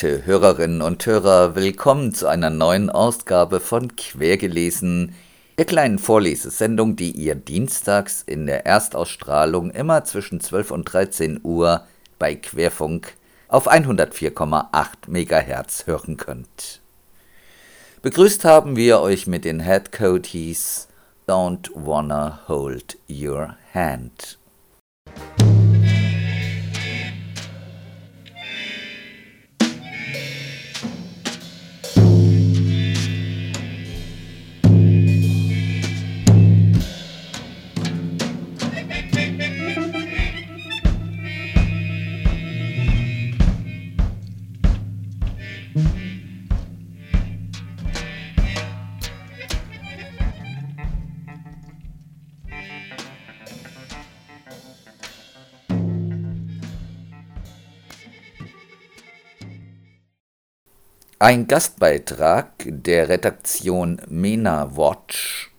Verehrte Hörerinnen und Hörer, willkommen zu einer neuen Ausgabe von Quergelesen, der kleinen Vorlesesendung, die ihr dienstags in der Erstausstrahlung immer zwischen 12 und 13 Uhr bei Querfunk auf 104,8 MHz hören könnt. Begrüßt haben wir euch mit den Headcoaties Don't Wanna Hold Your Hand. Ein Gastbeitrag der Redaktion MENA Watch,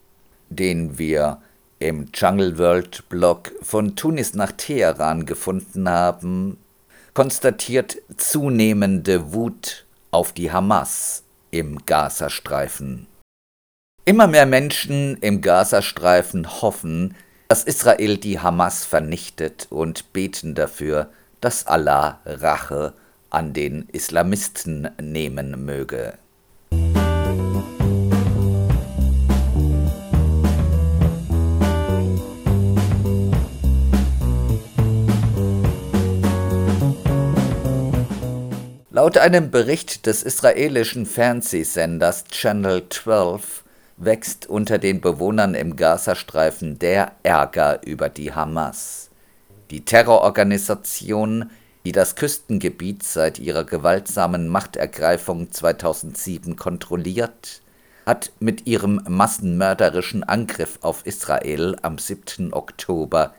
den wir im Jungle World Blog von Tunis nach Teheran gefunden haben, konstatiert zunehmende Wut auf die Hamas im Gazastreifen. Immer mehr Menschen im Gazastreifen hoffen, dass Israel die Hamas vernichtet und beten dafür, dass Allah Rache an den Islamisten nehmen möge. Laut einem Bericht des israelischen Fernsehsenders Channel 12 wächst unter den Bewohnern im Gazastreifen der Ärger über die Hamas. Die Terrororganisation, die das Küstengebiet seit ihrer gewaltsamen Machtergreifung 2007 kontrolliert, hat mit ihrem massenmörderischen Angriff auf Israel am 7. Oktober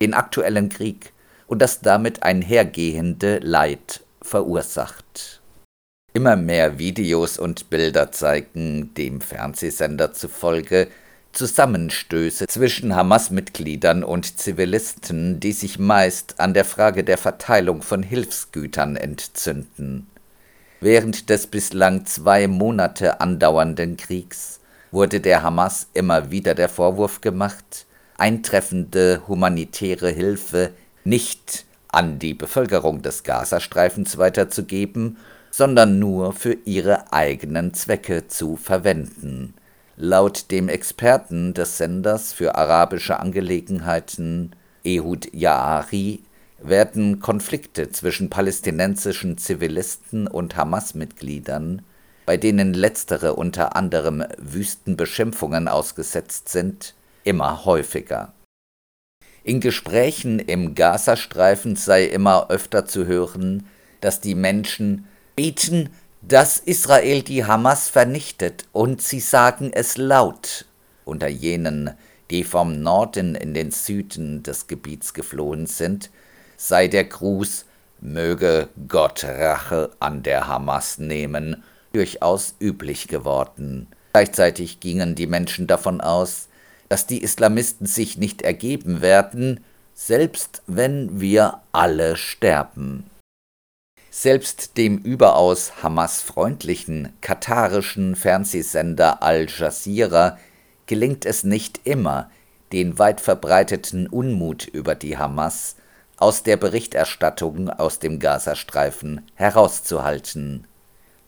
den aktuellen Krieg und das damit einhergehende Leid verursacht. Immer mehr Videos und Bilder zeigen dem Fernsehsender zufolge Zusammenstöße zwischen Hamas-Mitgliedern und Zivilisten, die sich meist an der Frage der Verteilung von Hilfsgütern entzünden. Während des bislang zwei Monate andauernden Kriegs wurde der Hamas immer wieder der Vorwurf gemacht, eintreffende humanitäre Hilfe nicht an die Bevölkerung des Gazastreifens weiterzugeben sondern nur für ihre eigenen Zwecke zu verwenden. Laut dem Experten des Senders für arabische Angelegenheiten Ehud Yaari werden Konflikte zwischen palästinensischen Zivilisten und Hamas-Mitgliedern, bei denen letztere unter anderem Wüstenbeschimpfungen ausgesetzt sind, immer häufiger. In Gesprächen im Gazastreifen sei immer öfter zu hören, dass die Menschen beten, dass Israel die Hamas vernichtet, und sie sagen es laut. Unter jenen, die vom Norden in den Süden des Gebiets geflohen sind, sei der Gruß Möge Gott Rache an der Hamas nehmen, durchaus üblich geworden. Gleichzeitig gingen die Menschen davon aus, dass die Islamisten sich nicht ergeben werden, selbst wenn wir alle sterben. Selbst dem überaus Hamas-freundlichen katarischen Fernsehsender Al Jazeera gelingt es nicht immer, den weit verbreiteten Unmut über die Hamas aus der Berichterstattung aus dem Gazastreifen herauszuhalten.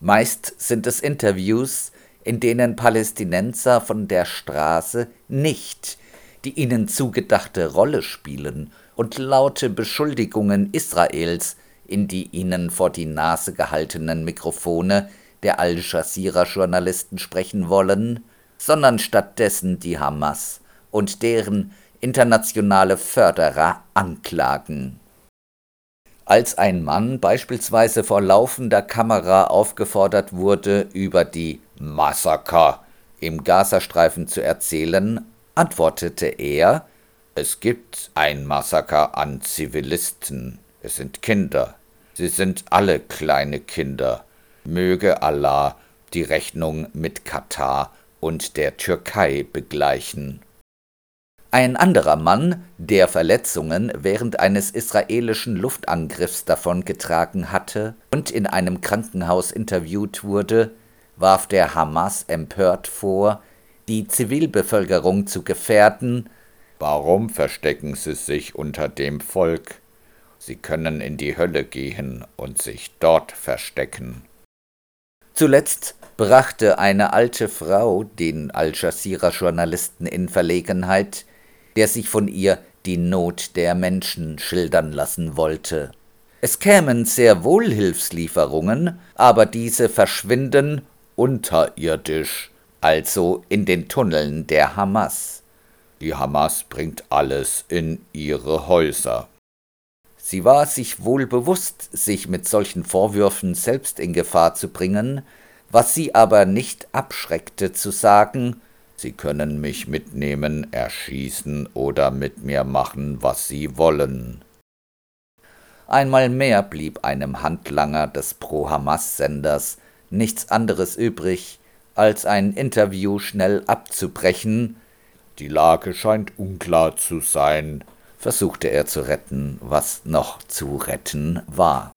Meist sind es Interviews, in denen Palästinenser von der Straße nicht die ihnen zugedachte Rolle spielen und laute Beschuldigungen Israels in die ihnen vor die Nase gehaltenen Mikrofone der Al Jazeera-Journalisten sprechen wollen, sondern stattdessen die Hamas und deren internationale Förderer anklagen. Als ein Mann beispielsweise vor laufender Kamera aufgefordert wurde, über die Massaker im Gazastreifen zu erzählen, antwortete er, es gibt ein Massaker an Zivilisten, es sind Kinder, Sie sind alle kleine Kinder. Möge Allah die Rechnung mit Katar und der Türkei begleichen. Ein anderer Mann, der Verletzungen während eines israelischen Luftangriffs davongetragen hatte und in einem Krankenhaus interviewt wurde, warf der Hamas empört vor, die Zivilbevölkerung zu gefährden. Warum verstecken sie sich unter dem Volk? Sie können in die Hölle gehen und sich dort verstecken. Zuletzt brachte eine alte Frau den Al Jazeera-Journalisten in Verlegenheit, der sich von ihr die Not der Menschen schildern lassen wollte. Es kämen sehr wohl Hilfslieferungen, aber diese verschwinden unterirdisch, also in den Tunneln der Hamas. Die Hamas bringt alles in ihre Häuser. Sie war sich wohl bewusst, sich mit solchen Vorwürfen selbst in Gefahr zu bringen, was sie aber nicht abschreckte zu sagen, Sie können mich mitnehmen, erschießen oder mit mir machen, was Sie wollen. Einmal mehr blieb einem Handlanger des Pro-Hamas-Senders nichts anderes übrig, als ein Interview schnell abzubrechen. Die Lage scheint unklar zu sein, versuchte er zu retten, was noch zu retten war.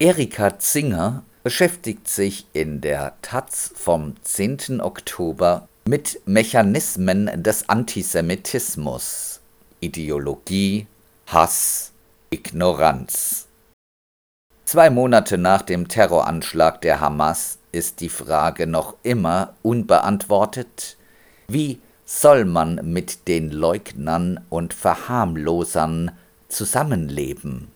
Erika Zinger beschäftigt sich in der Taz vom 10. Oktober mit Mechanismen des Antisemitismus, Ideologie, Hass, Ignoranz. Zwei Monate nach dem Terroranschlag der Hamas ist die Frage noch immer unbeantwortet, wie soll man mit den Leugnern und Verharmlosern zusammenleben?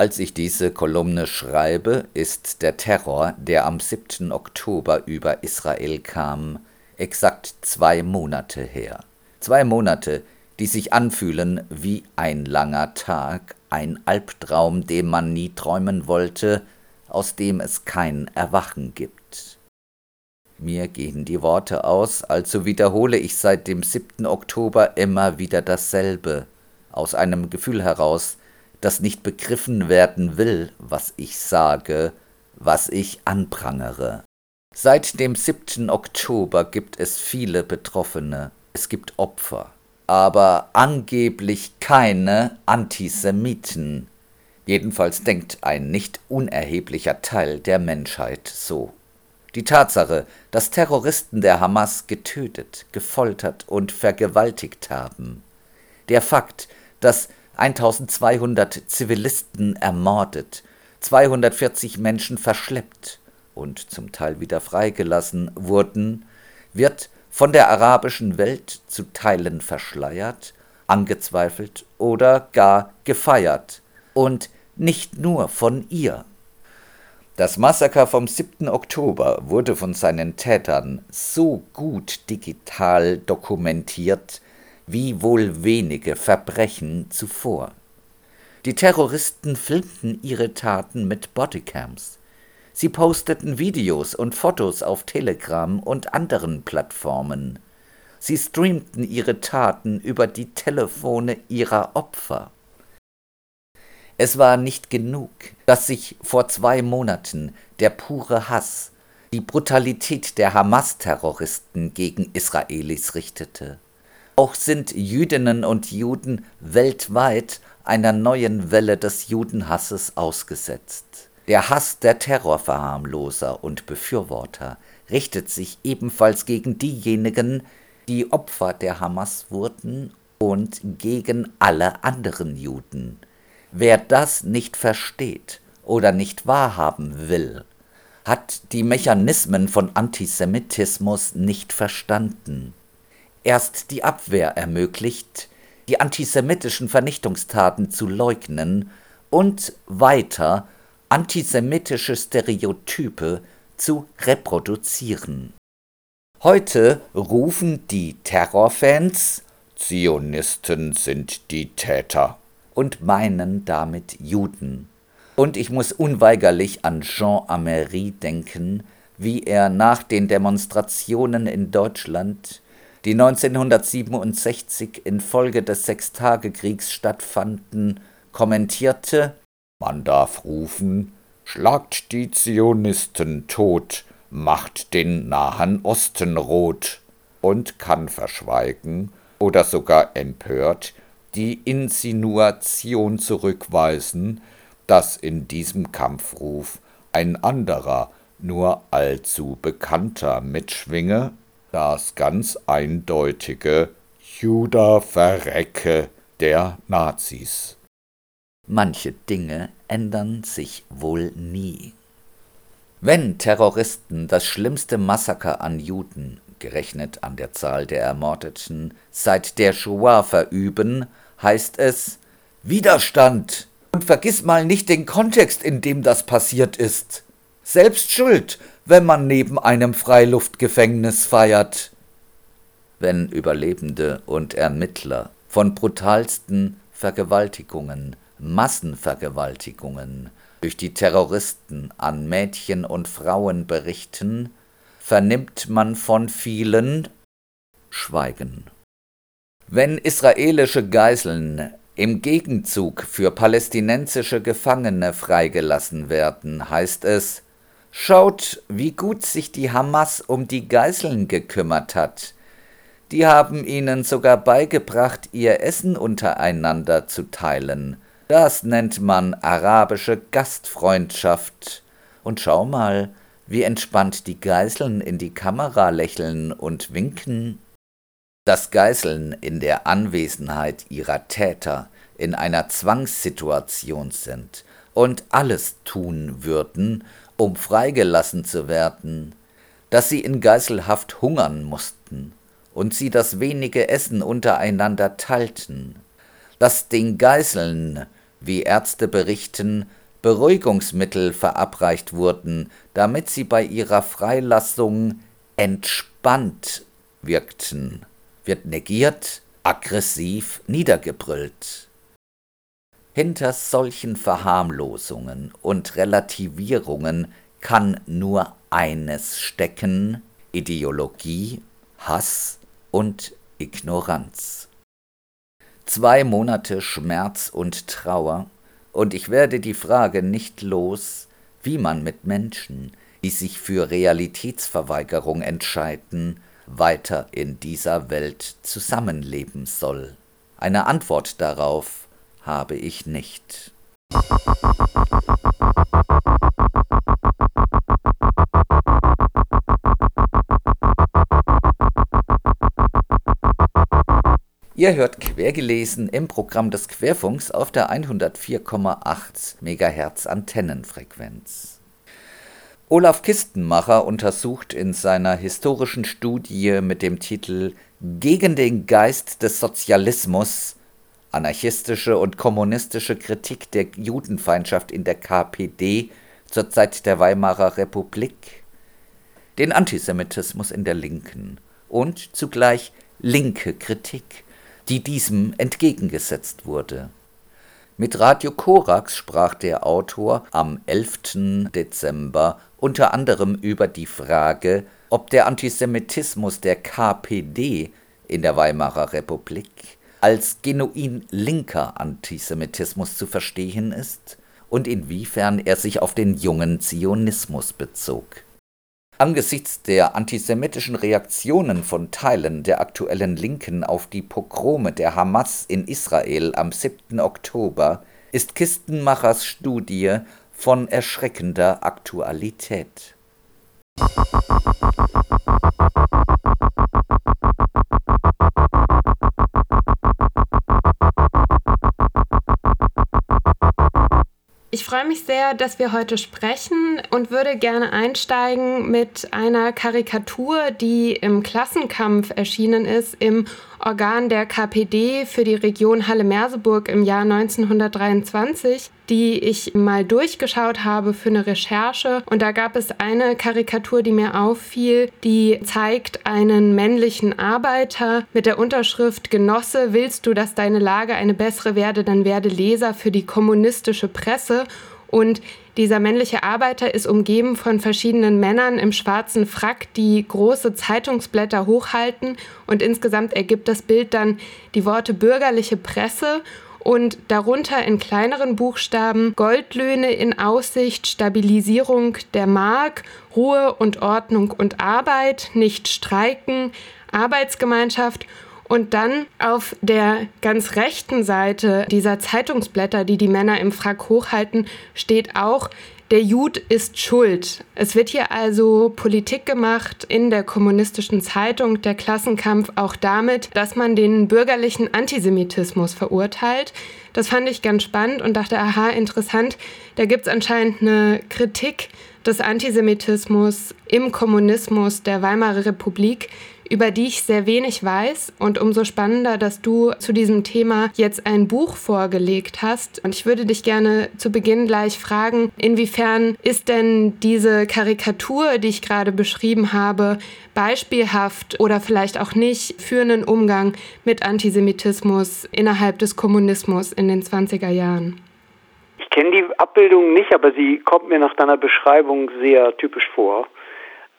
Als ich diese Kolumne schreibe, ist der Terror, der am 7. Oktober über Israel kam, exakt zwei Monate her. Zwei Monate, die sich anfühlen wie ein langer Tag, ein Albtraum, dem man nie träumen wollte, aus dem es kein Erwachen gibt. Mir gehen die Worte aus, also wiederhole ich seit dem 7. Oktober immer wieder dasselbe, aus einem Gefühl heraus, das nicht begriffen werden will, was ich sage, was ich anprangere. Seit dem 7. Oktober gibt es viele Betroffene, es gibt Opfer, aber angeblich keine Antisemiten. Jedenfalls denkt ein nicht unerheblicher Teil der Menschheit so. Die Tatsache, dass Terroristen der Hamas getötet, gefoltert und vergewaltigt haben. Der Fakt, dass 1200 Zivilisten ermordet, 240 Menschen verschleppt und zum Teil wieder freigelassen wurden, wird von der arabischen Welt zu Teilen verschleiert, angezweifelt oder gar gefeiert. Und nicht nur von ihr. Das Massaker vom 7. Oktober wurde von seinen Tätern so gut digital dokumentiert wie wohl wenige Verbrechen zuvor. Die Terroristen filmten ihre Taten mit Bodycams. Sie posteten Videos und Fotos auf Telegram und anderen Plattformen. Sie streamten ihre Taten über die Telefone ihrer Opfer. Es war nicht genug, dass sich vor zwei Monaten der pure Hass, die Brutalität der Hamas-Terroristen gegen Israelis richtete. Auch sind Jüdinnen und Juden weltweit einer neuen Welle des Judenhasses ausgesetzt. Der Hass der Terrorverharmloser und Befürworter richtet sich ebenfalls gegen diejenigen, die Opfer der Hamas wurden und gegen alle anderen Juden. Wer das nicht versteht oder nicht wahrhaben will, hat die Mechanismen von Antisemitismus nicht verstanden. Erst die Abwehr ermöglicht, die antisemitischen Vernichtungstaten zu leugnen und weiter antisemitische Stereotype zu reproduzieren. Heute rufen die Terrorfans Zionisten sind die Täter und meinen damit Juden. Und ich muss unweigerlich an Jean Amery denken, wie er nach den Demonstrationen in Deutschland, die 1967 infolge des Sechstagekriegs stattfanden, kommentierte Man darf rufen, schlagt die Zionisten tot, macht den Nahen Osten rot, und kann verschweigen oder sogar empört die Insinuation zurückweisen, dass in diesem Kampfruf ein anderer, nur allzu bekannter mitschwinge, das ganz eindeutige Juda verrecke der Nazis. Manche Dinge ändern sich wohl nie. Wenn Terroristen das schlimmste Massaker an Juden, gerechnet an der Zahl der Ermordeten, seit der Shoah verüben, heißt es Widerstand. Und vergiss mal nicht den Kontext, in dem das passiert ist. Selbst schuld, wenn man neben einem Freiluftgefängnis feiert. Wenn Überlebende und Ermittler von brutalsten Vergewaltigungen, Massenvergewaltigungen durch die Terroristen an Mädchen und Frauen berichten, vernimmt man von vielen Schweigen. Wenn israelische Geiseln im Gegenzug für palästinensische Gefangene freigelassen werden, heißt es, schaut, wie gut sich die Hamas um die Geiseln gekümmert hat. Die haben ihnen sogar beigebracht, ihr Essen untereinander zu teilen. Das nennt man arabische Gastfreundschaft. Und schau mal, wie entspannt die Geiseln in die Kamera lächeln und winken dass Geiseln in der Anwesenheit ihrer Täter in einer Zwangssituation sind und alles tun würden, um freigelassen zu werden, dass sie in Geiselhaft hungern mussten und sie das wenige Essen untereinander teilten, dass den Geiseln wie Ärzte berichten, Beruhigungsmittel verabreicht wurden, damit sie bei ihrer Freilassung entspannt wirkten, wird negiert, aggressiv niedergebrüllt. Hinter solchen Verharmlosungen und Relativierungen kann nur eines stecken Ideologie, Hass und Ignoranz. Zwei Monate Schmerz und Trauer, und ich werde die Frage nicht los, wie man mit Menschen, die sich für Realitätsverweigerung entscheiden, weiter in dieser Welt zusammenleben soll. Eine Antwort darauf habe ich nicht. Ihr hört Quergelesen im Programm des Querfunks auf der 104,8 MHz Antennenfrequenz. Olaf Kistenmacher untersucht in seiner historischen Studie mit dem Titel Gegen den Geist des Sozialismus anarchistische und kommunistische Kritik der Judenfeindschaft in der KPD zur Zeit der Weimarer Republik, den Antisemitismus in der Linken und zugleich linke Kritik die diesem entgegengesetzt wurde. Mit Radio Korax sprach der Autor am 11. Dezember unter anderem über die Frage, ob der Antisemitismus der KPD in der Weimarer Republik als genuin linker Antisemitismus zu verstehen ist und inwiefern er sich auf den jungen Zionismus bezog Angesichts der antisemitischen Reaktionen von Teilen der aktuellen Linken auf die Pogrome der Hamas in Israel am 7. Oktober ist Kistenmachers Studie von erschreckender Aktualität. Mich sehr, dass wir heute sprechen und würde gerne einsteigen mit einer Karikatur, die im Klassenkampf erschienen ist, im Organ der KPD für die Region Halle-Merseburg im Jahr 1923, die ich mal durchgeschaut habe für eine Recherche. Und da gab es eine Karikatur, die mir auffiel, die zeigt einen männlichen Arbeiter mit der Unterschrift Genosse, willst du, dass deine Lage eine bessere werde, dann werde Leser für die kommunistische Presse. Und dieser männliche Arbeiter ist umgeben von verschiedenen Männern im schwarzen Frack, die große Zeitungsblätter hochhalten. Und insgesamt ergibt das Bild dann die Worte bürgerliche Presse und darunter in kleineren Buchstaben Goldlöhne in Aussicht, Stabilisierung der Mark, Ruhe und Ordnung und Arbeit, nicht streiken, Arbeitsgemeinschaft und dann auf der ganz rechten Seite dieser Zeitungsblätter, die die Männer im Frack hochhalten, steht auch, der Jud ist schuld. Es wird hier also Politik gemacht in der kommunistischen Zeitung, der Klassenkampf auch damit, dass man den bürgerlichen Antisemitismus verurteilt. Das fand ich ganz spannend und dachte, aha, interessant. Da gibt es anscheinend eine Kritik des Antisemitismus im Kommunismus der Weimarer Republik, über die ich sehr wenig weiß. Und umso spannender, dass du zu diesem Thema jetzt ein Buch vorgelegt hast. Und ich würde dich gerne zu Beginn gleich fragen, inwiefern ist denn diese Karikatur, die ich gerade beschrieben habe, beispielhaft oder vielleicht auch nicht für einen Umgang mit Antisemitismus innerhalb des Kommunismus in den 20er Jahren? Ich kenne die Abbildung nicht, aber sie kommt mir nach deiner Beschreibung sehr typisch vor.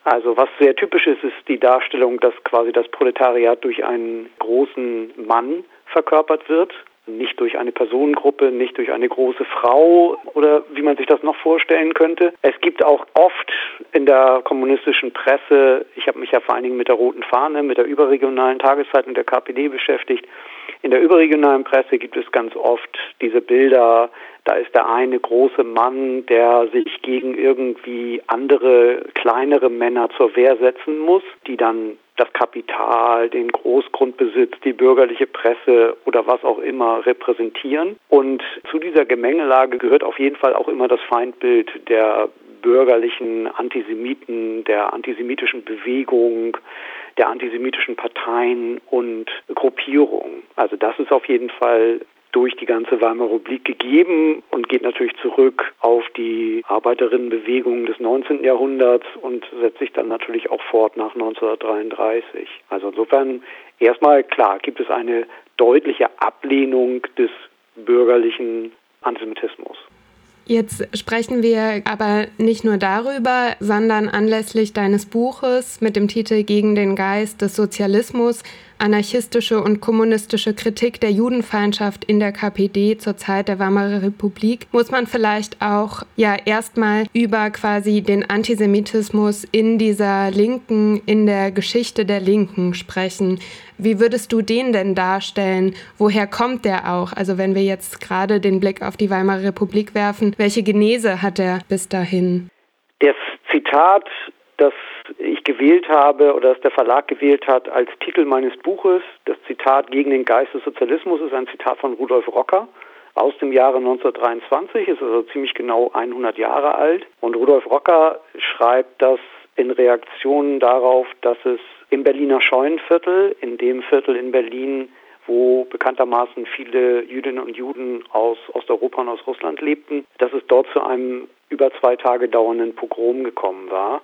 Also was sehr typisch ist, ist die Darstellung, dass quasi das Proletariat durch einen großen Mann verkörpert wird, nicht durch eine Personengruppe, nicht durch eine große Frau oder wie man sich das noch vorstellen könnte. Es gibt auch oft in der kommunistischen Presse, ich habe mich ja vor allen Dingen mit der Roten Fahne, mit der überregionalen Tageszeitung der KPD beschäftigt, in der überregionalen Presse gibt es ganz oft diese Bilder, da ist der eine große Mann, der sich gegen irgendwie andere kleinere Männer zur Wehr setzen muss, die dann das Kapital, den Großgrundbesitz, die bürgerliche Presse oder was auch immer repräsentieren. Und zu dieser Gemengelage gehört auf jeden Fall auch immer das Feindbild der bürgerlichen Antisemiten, der antisemitischen Bewegung, der antisemitischen Parteien und Gruppierungen. Also das ist auf jeden Fall durch die ganze Weimarer Republik gegeben und geht natürlich zurück auf die Arbeiterinnenbewegung des 19. Jahrhunderts und setzt sich dann natürlich auch fort nach 1933. Also insofern erstmal klar gibt es eine deutliche Ablehnung des bürgerlichen Antisemitismus. Jetzt sprechen wir aber nicht nur darüber, sondern anlässlich deines Buches mit dem Titel Gegen den Geist des Sozialismus anarchistische und kommunistische Kritik der Judenfeindschaft in der KPD zur Zeit der Weimarer Republik, muss man vielleicht auch ja erstmal über quasi den Antisemitismus in dieser Linken, in der Geschichte der Linken sprechen. Wie würdest du den denn darstellen? Woher kommt der auch? Also wenn wir jetzt gerade den Blick auf die Weimarer Republik werfen, welche Genese hat er bis dahin? Das Zitat, das ich gewählt habe oder das der Verlag gewählt hat als Titel meines Buches. Das Zitat gegen den Geist des Sozialismus ist ein Zitat von Rudolf Rocker aus dem Jahre 1923, ist also ziemlich genau 100 Jahre alt. Und Rudolf Rocker schreibt das in Reaktion darauf, dass es im Berliner Scheunenviertel, in dem Viertel in Berlin, wo bekanntermaßen viele Jüdinnen und Juden aus Osteuropa und aus Russland lebten, dass es dort zu einem über zwei Tage dauernden Pogrom gekommen war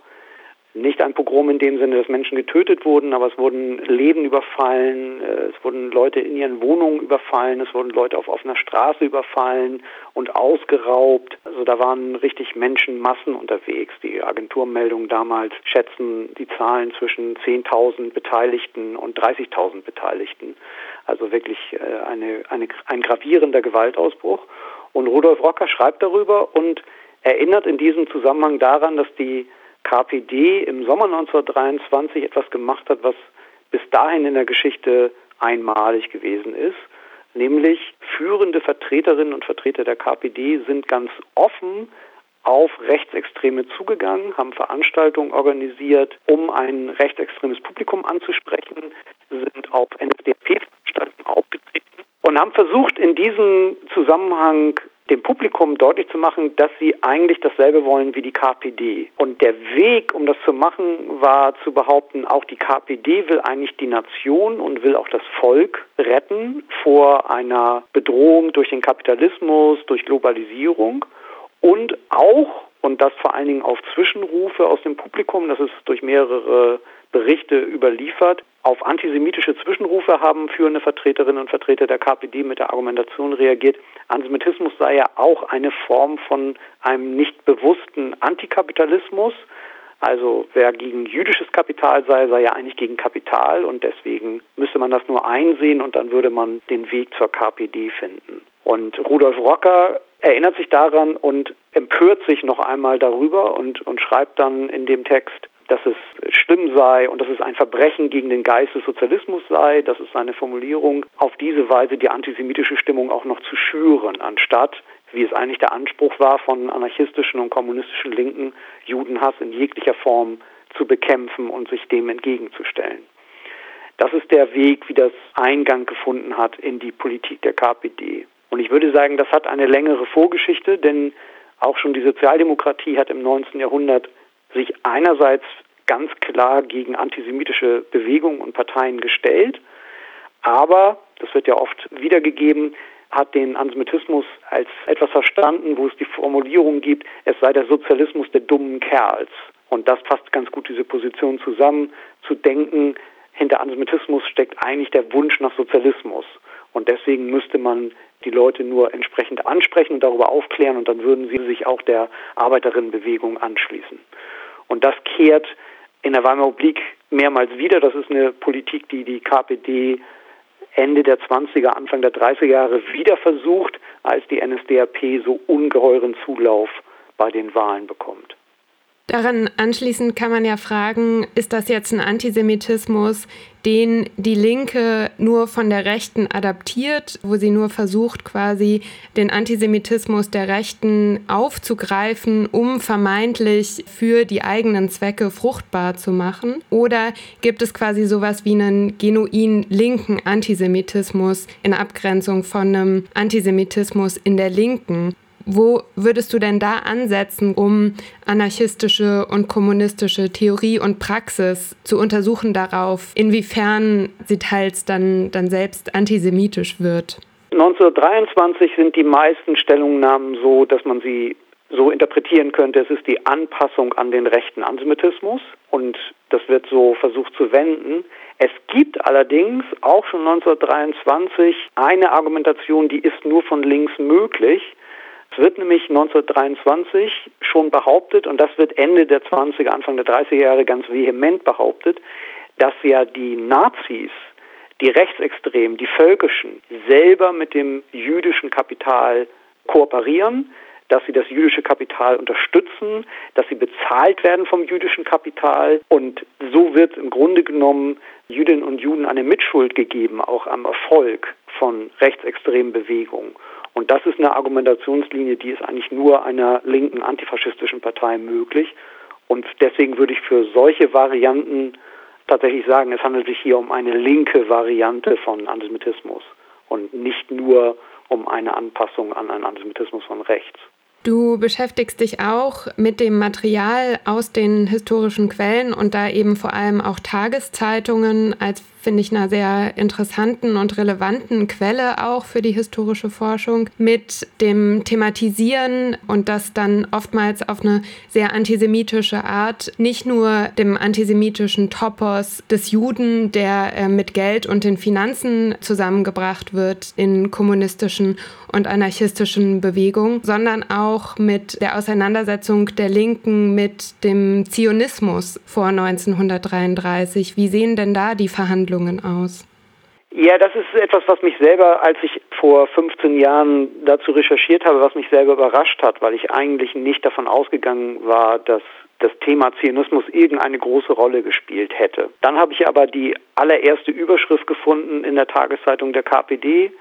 nicht ein Pogrom in dem Sinne, dass Menschen getötet wurden, aber es wurden Läden überfallen, äh, es wurden Leute in ihren Wohnungen überfallen, es wurden Leute auf offener Straße überfallen und ausgeraubt. Also da waren richtig Menschenmassen unterwegs. Die Agenturmeldungen damals schätzen die Zahlen zwischen 10.000 Beteiligten und 30.000 Beteiligten. Also wirklich äh, eine, eine, ein gravierender Gewaltausbruch. Und Rudolf Rocker schreibt darüber und erinnert in diesem Zusammenhang daran, dass die KPD im Sommer 1923 etwas gemacht hat, was bis dahin in der Geschichte einmalig gewesen ist. Nämlich führende Vertreterinnen und Vertreter der KPD sind ganz offen auf Rechtsextreme zugegangen, haben Veranstaltungen organisiert, um ein rechtsextremes Publikum anzusprechen, sind auf NSDAP-Veranstaltungen aufgetreten und haben versucht, in diesem Zusammenhang dem Publikum deutlich zu machen, dass sie eigentlich dasselbe wollen wie die KPD. Und der Weg, um das zu machen, war zu behaupten, auch die KPD will eigentlich die Nation und will auch das Volk retten vor einer Bedrohung durch den Kapitalismus, durch Globalisierung und auch, und das vor allen Dingen auf Zwischenrufe aus dem Publikum, das ist durch mehrere Berichte überliefert. Auf antisemitische Zwischenrufe haben führende Vertreterinnen und Vertreter der KPD mit der Argumentation reagiert, Antisemitismus sei ja auch eine Form von einem nicht bewussten Antikapitalismus. Also wer gegen jüdisches Kapital sei, sei ja eigentlich gegen Kapital und deswegen müsste man das nur einsehen und dann würde man den Weg zur KPD finden. Und Rudolf Rocker erinnert sich daran und empört sich noch einmal darüber und, und schreibt dann in dem Text, dass es schlimm sei und dass es ein Verbrechen gegen den Geist des Sozialismus sei. Das ist seine Formulierung, auf diese Weise die antisemitische Stimmung auch noch zu schüren, anstatt, wie es eigentlich der Anspruch war von anarchistischen und kommunistischen Linken, Judenhass in jeglicher Form zu bekämpfen und sich dem entgegenzustellen. Das ist der Weg, wie das Eingang gefunden hat in die Politik der KPD. Und ich würde sagen, das hat eine längere Vorgeschichte, denn auch schon die Sozialdemokratie hat im 19. Jahrhundert sich einerseits ganz klar gegen antisemitische Bewegungen und Parteien gestellt, aber, das wird ja oft wiedergegeben, hat den Antisemitismus als etwas verstanden, wo es die Formulierung gibt, es sei der Sozialismus der dummen Kerls. Und das fasst ganz gut diese Position zusammen, zu denken, hinter Antisemitismus steckt eigentlich der Wunsch nach Sozialismus. Und deswegen müsste man die Leute nur entsprechend ansprechen und darüber aufklären und dann würden sie sich auch der Arbeiterinnenbewegung anschließen. Und das kehrt in der Weimarer Republik mehrmals wieder. Das ist eine Politik, die die KPD Ende der 20er, Anfang der 30er Jahre wieder versucht, als die NSDAP so ungeheuren Zulauf bei den Wahlen bekommt. Daran anschließend kann man ja fragen, ist das jetzt ein Antisemitismus, den die Linke nur von der Rechten adaptiert, wo sie nur versucht, quasi den Antisemitismus der Rechten aufzugreifen, um vermeintlich für die eigenen Zwecke fruchtbar zu machen? Oder gibt es quasi sowas wie einen genuin linken Antisemitismus in Abgrenzung von einem Antisemitismus in der Linken? Wo würdest du denn da ansetzen, um anarchistische und kommunistische Theorie und Praxis zu untersuchen darauf, inwiefern sie teils dann, dann selbst antisemitisch wird? 1923 sind die meisten Stellungnahmen so, dass man sie so interpretieren könnte, es ist die Anpassung an den rechten Antisemitismus und das wird so versucht zu wenden. Es gibt allerdings auch schon 1923 eine Argumentation, die ist nur von links möglich. Es wird nämlich 1923 schon behauptet, und das wird Ende der 20er, Anfang der 30er Jahre ganz vehement behauptet, dass ja die Nazis, die Rechtsextremen, die Völkischen selber mit dem jüdischen Kapital kooperieren, dass sie das jüdische Kapital unterstützen, dass sie bezahlt werden vom jüdischen Kapital. Und so wird im Grunde genommen Jüdinnen und Juden eine Mitschuld gegeben, auch am Erfolg von rechtsextremen Bewegungen. Und das ist eine Argumentationslinie, die ist eigentlich nur einer linken antifaschistischen Partei möglich. Und deswegen würde ich für solche Varianten tatsächlich sagen, es handelt sich hier um eine linke Variante von Antisemitismus und nicht nur um eine Anpassung an einen Antisemitismus von rechts. Du beschäftigst dich auch mit dem Material aus den historischen Quellen und da eben vor allem auch Tageszeitungen als finde ich, einer sehr interessanten und relevanten Quelle auch für die historische Forschung mit dem Thematisieren und das dann oftmals auf eine sehr antisemitische Art, nicht nur dem antisemitischen Topos des Juden, der äh, mit Geld und den Finanzen zusammengebracht wird in kommunistischen und anarchistischen Bewegungen, sondern auch mit der Auseinandersetzung der Linken mit dem Zionismus vor 1933. Wie sehen denn da die Verhandlungen Entwicklungen aus? Ja, das ist etwas, was mich selber, als ich vor 15 Jahren dazu recherchiert habe, was mich selber überrascht hat, weil ich eigentlich nicht davon ausgegangen war, dass das Thema Zionismus irgendeine große Rolle gespielt hätte. Dann habe ich aber die allererste Überschrift gefunden in der Tageszeitung der KPD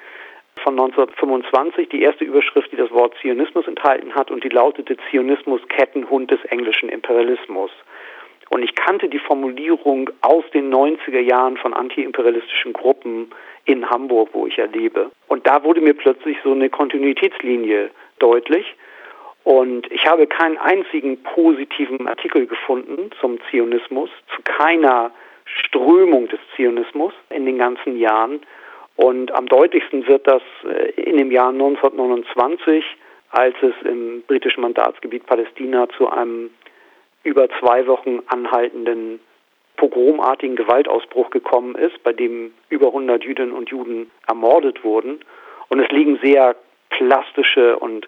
von 1925, die erste Überschrift, die das Wort Zionismus enthalten hat und die lautete Zionismus Kettenhund des englischen Imperialismus. Und ich kannte die Formulierung aus den 90er Jahren von antiimperialistischen Gruppen in Hamburg, wo ich erlebe. Und da wurde mir plötzlich so eine Kontinuitätslinie deutlich. Und ich habe keinen einzigen positiven Artikel gefunden zum Zionismus, zu keiner Strömung des Zionismus in den ganzen Jahren. Und am deutlichsten wird das äh, in dem Jahr 1929, als es im britischen Mandatsgebiet Palästina zu einem über zwei Wochen anhaltenden pogromartigen Gewaltausbruch gekommen ist, bei dem über 100 Jüdinnen und Juden ermordet wurden. Und es liegen sehr plastische und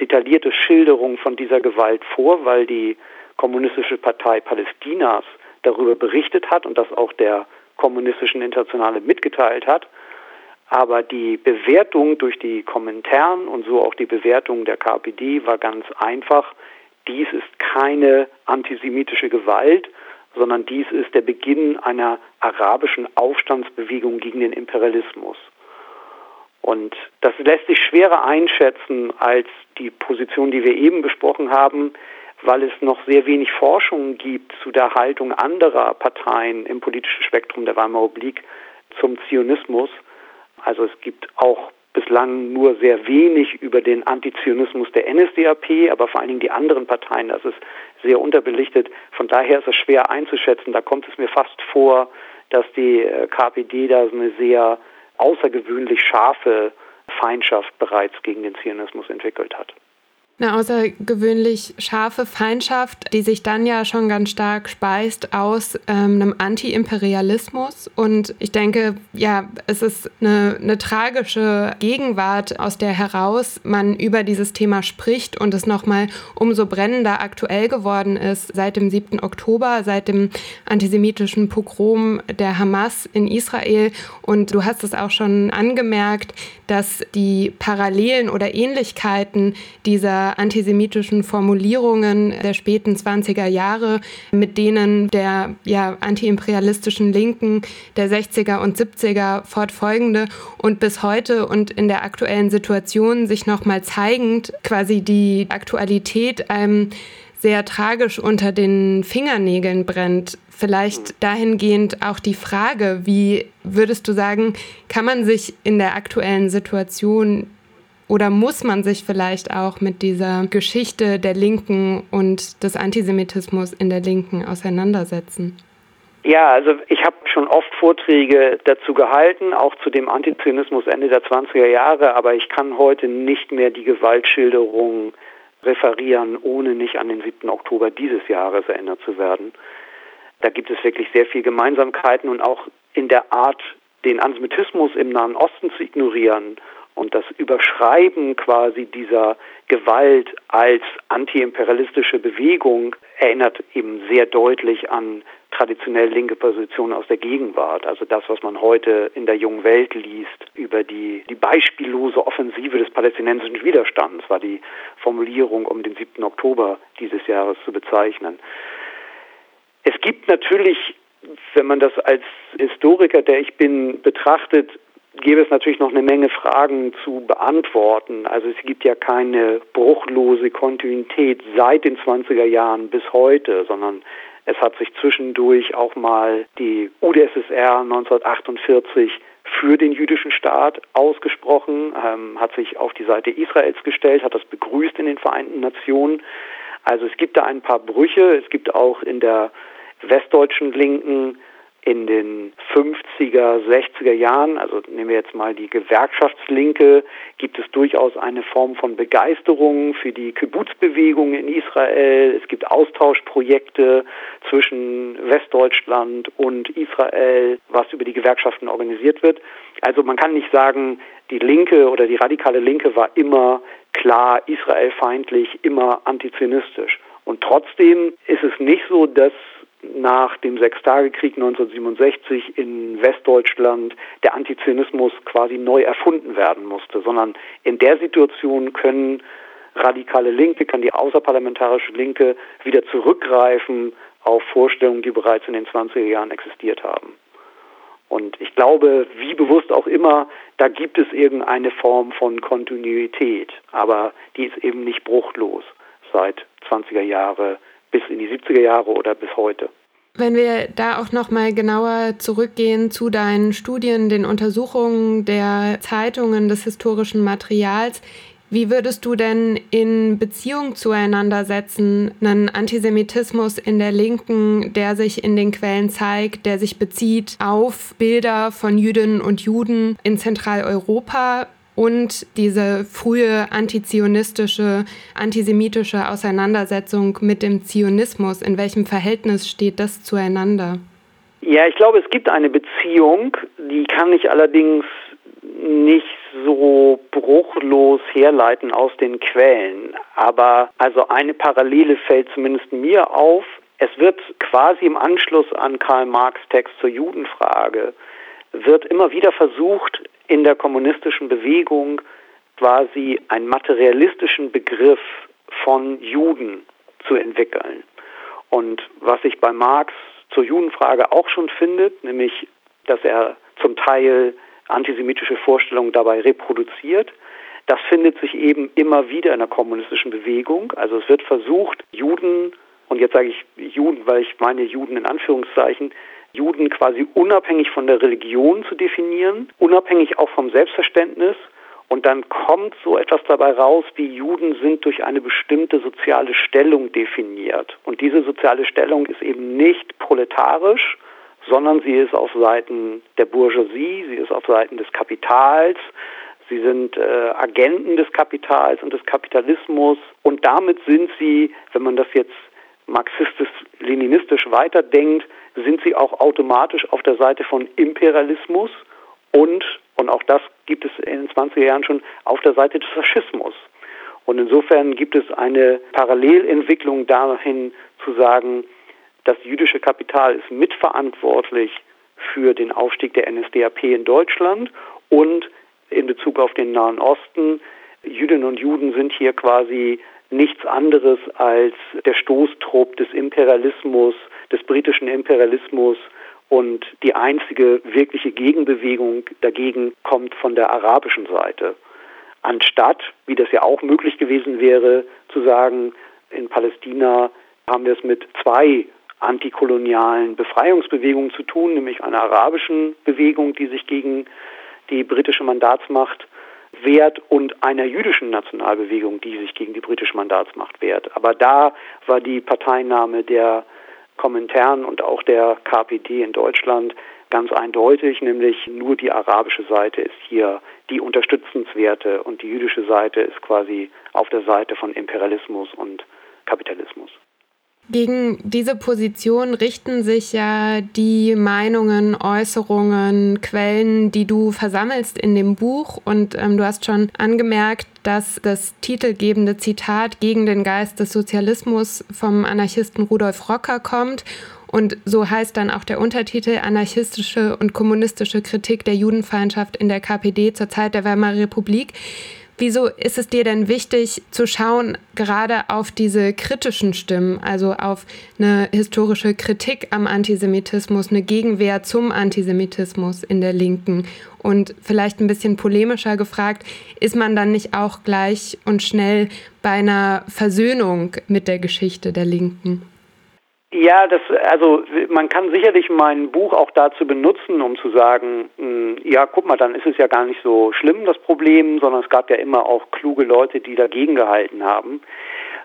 detaillierte Schilderungen von dieser Gewalt vor, weil die Kommunistische Partei Palästinas darüber berichtet hat und das auch der Kommunistischen Internationale mitgeteilt hat. Aber die Bewertung durch die Kommentaren und so auch die Bewertung der KPD war ganz einfach dies ist keine antisemitische Gewalt, sondern dies ist der Beginn einer arabischen Aufstandsbewegung gegen den Imperialismus. Und das lässt sich schwerer einschätzen als die Position, die wir eben besprochen haben, weil es noch sehr wenig Forschung gibt zu der Haltung anderer Parteien im politischen Spektrum der Weimarer Republik zum Zionismus. Also es gibt auch bislang nur sehr wenig über den Antizionismus der NSDAP, aber vor allen Dingen die anderen Parteien, das ist sehr unterbelichtet. Von daher ist es schwer einzuschätzen. Da kommt es mir fast vor, dass die äh, KPD da eine sehr außergewöhnlich scharfe Feindschaft bereits gegen den Zionismus entwickelt hat eine außergewöhnlich scharfe Feindschaft, die sich dann ja schon ganz stark speist aus ähm, einem Anti-Imperialismus. Und ich denke, ja, es ist eine, eine tragische Gegenwart, aus der heraus man über dieses Thema spricht und es nochmal umso brennender aktuell geworden ist seit dem 7. Oktober, seit dem antisemitischen Pogrom der Hamas in Israel. Und du hast es auch schon angemerkt, dass die Parallelen oder Ähnlichkeiten dieser antisemitischen Formulierungen der späten 20er Jahre, mit denen der ja, antiimperialistischen Linken der 60er und 70er fortfolgende und bis heute und in der aktuellen Situation sich nochmal zeigend quasi die Aktualität einem sehr tragisch unter den Fingernägeln brennt. Vielleicht dahingehend auch die Frage, wie würdest du sagen, kann man sich in der aktuellen Situation oder muss man sich vielleicht auch mit dieser Geschichte der Linken und des Antisemitismus in der Linken auseinandersetzen? Ja, also ich habe schon schon oft Vorträge dazu gehalten, auch zu dem Antizionismus Ende der 20er Jahre, aber ich kann heute nicht mehr die Gewaltschilderung referieren, ohne nicht an den 7. Oktober dieses Jahres erinnert zu werden. Da gibt es wirklich sehr viel Gemeinsamkeiten und auch in der Art, den Antisemitismus im Nahen Osten zu ignorieren und das Überschreiben quasi dieser Gewalt als antiimperialistische Bewegung erinnert eben sehr deutlich an traditionell linke Positionen aus der Gegenwart. Also das, was man heute in der jungen Welt liest über die, die beispiellose Offensive des palästinensischen Widerstands, war die Formulierung, um den 7. Oktober dieses Jahres zu bezeichnen. Es gibt natürlich, wenn man das als Historiker, der ich bin, betrachtet, gäbe es natürlich noch eine Menge Fragen zu beantworten. Also es gibt ja keine bruchlose Kontinuität seit den 20er Jahren bis heute, sondern es hat sich zwischendurch auch mal die UdSSR 1948 für den jüdischen Staat ausgesprochen, ähm, hat sich auf die Seite Israels gestellt, hat das begrüßt in den Vereinten Nationen. Also es gibt da ein paar Brüche. Es gibt auch in der westdeutschen Linken in den 50er, 60er Jahren, also nehmen wir jetzt mal die Gewerkschaftslinke, gibt es durchaus eine Form von Begeisterung für die Kibbutz-Bewegung in Israel. Es gibt Austauschprojekte zwischen Westdeutschland und Israel, was über die Gewerkschaften organisiert wird. Also man kann nicht sagen, die Linke oder die radikale Linke war immer klar israelfeindlich, immer antizionistisch. Und trotzdem ist es nicht so, dass nach dem Sechstagekrieg 1967 in Westdeutschland der Antizionismus quasi neu erfunden werden musste, sondern in der Situation können radikale Linke, kann die außerparlamentarische Linke wieder zurückgreifen auf Vorstellungen, die bereits in den 20er Jahren existiert haben. Und ich glaube, wie bewusst auch immer, da gibt es irgendeine Form von Kontinuität, aber die ist eben nicht bruchlos seit 20er Jahre bis in die 70er Jahre oder bis heute. Wenn wir da auch noch mal genauer zurückgehen zu deinen Studien, den Untersuchungen der Zeitungen, des historischen Materials, wie würdest du denn in Beziehung zueinander setzen einen Antisemitismus in der Linken, der sich in den Quellen zeigt, der sich bezieht auf Bilder von Jüdinnen und Juden in Zentraleuropa und diese frühe antizionistische, antisemitische Auseinandersetzung mit dem Zionismus. In welchem Verhältnis steht das zueinander? Ja, ich glaube, es gibt eine Beziehung, die kann ich allerdings nicht so bruchlos herleiten aus den Quellen. Aber also eine Parallele fällt zumindest mir auf. Es wird quasi im Anschluss an Karl Marx Text zur Judenfrage wird immer wieder versucht, in der kommunistischen Bewegung quasi einen materialistischen Begriff von Juden zu entwickeln. Und was sich bei Marx zur Judenfrage auch schon findet, nämlich, dass er zum Teil antisemitische Vorstellungen dabei reproduziert, das findet sich eben immer wieder in der kommunistischen Bewegung. Also es wird versucht, Juden, und jetzt sage ich Juden, weil ich meine Juden in Anführungszeichen, Juden quasi unabhängig von der Religion zu definieren, unabhängig auch vom Selbstverständnis. Und dann kommt so etwas dabei raus, wie Juden sind durch eine bestimmte soziale Stellung definiert. Und diese soziale Stellung ist eben nicht proletarisch, sondern sie ist auf Seiten der Bourgeoisie, sie ist auf Seiten des Kapitals, sie sind äh, Agenten des Kapitals und des Kapitalismus und damit sind sie, wenn man das jetzt marxistisch-leninistisch weiterdenkt, sind sie auch automatisch auf der Seite von Imperialismus und, und auch das gibt es in den 20er Jahren schon, auf der Seite des Faschismus. Und insofern gibt es eine Parallelentwicklung dahin zu sagen, das jüdische Kapital ist mitverantwortlich für den Aufstieg der NSDAP in Deutschland und in Bezug auf den Nahen Osten, Jüdinnen und Juden sind hier quasi nichts anderes als der Stoßtrupp des Imperialismus, des britischen Imperialismus und die einzige wirkliche Gegenbewegung dagegen kommt von der arabischen Seite. Anstatt, wie das ja auch möglich gewesen wäre, zu sagen, in Palästina haben wir es mit zwei antikolonialen Befreiungsbewegungen zu tun, nämlich einer arabischen Bewegung, die sich gegen die britische Mandatsmacht wehrt und einer jüdischen Nationalbewegung, die sich gegen die britische Mandatsmacht wehrt. Aber da war die Parteinahme der Kommentaren und auch der KPD in Deutschland ganz eindeutig, nämlich nur die arabische Seite ist hier die unterstützenswerte und die jüdische Seite ist quasi auf der Seite von Imperialismus und Kapitalismus. Gegen diese Position richten sich ja die Meinungen, Äußerungen, Quellen, die du versammelst in dem Buch. Und ähm, du hast schon angemerkt, dass das titelgebende Zitat gegen den Geist des Sozialismus vom Anarchisten Rudolf Rocker kommt. Und so heißt dann auch der Untertitel Anarchistische und kommunistische Kritik der Judenfeindschaft in der KPD zur Zeit der Weimarer Republik. Wieso ist es dir denn wichtig zu schauen, gerade auf diese kritischen Stimmen, also auf eine historische Kritik am Antisemitismus, eine Gegenwehr zum Antisemitismus in der Linken? Und vielleicht ein bisschen polemischer gefragt, ist man dann nicht auch gleich und schnell bei einer Versöhnung mit der Geschichte der Linken? Ja, das, also man kann sicherlich mein Buch auch dazu benutzen, um zu sagen, hm, ja, guck mal, dann ist es ja gar nicht so schlimm, das Problem, sondern es gab ja immer auch kluge Leute, die dagegen gehalten haben.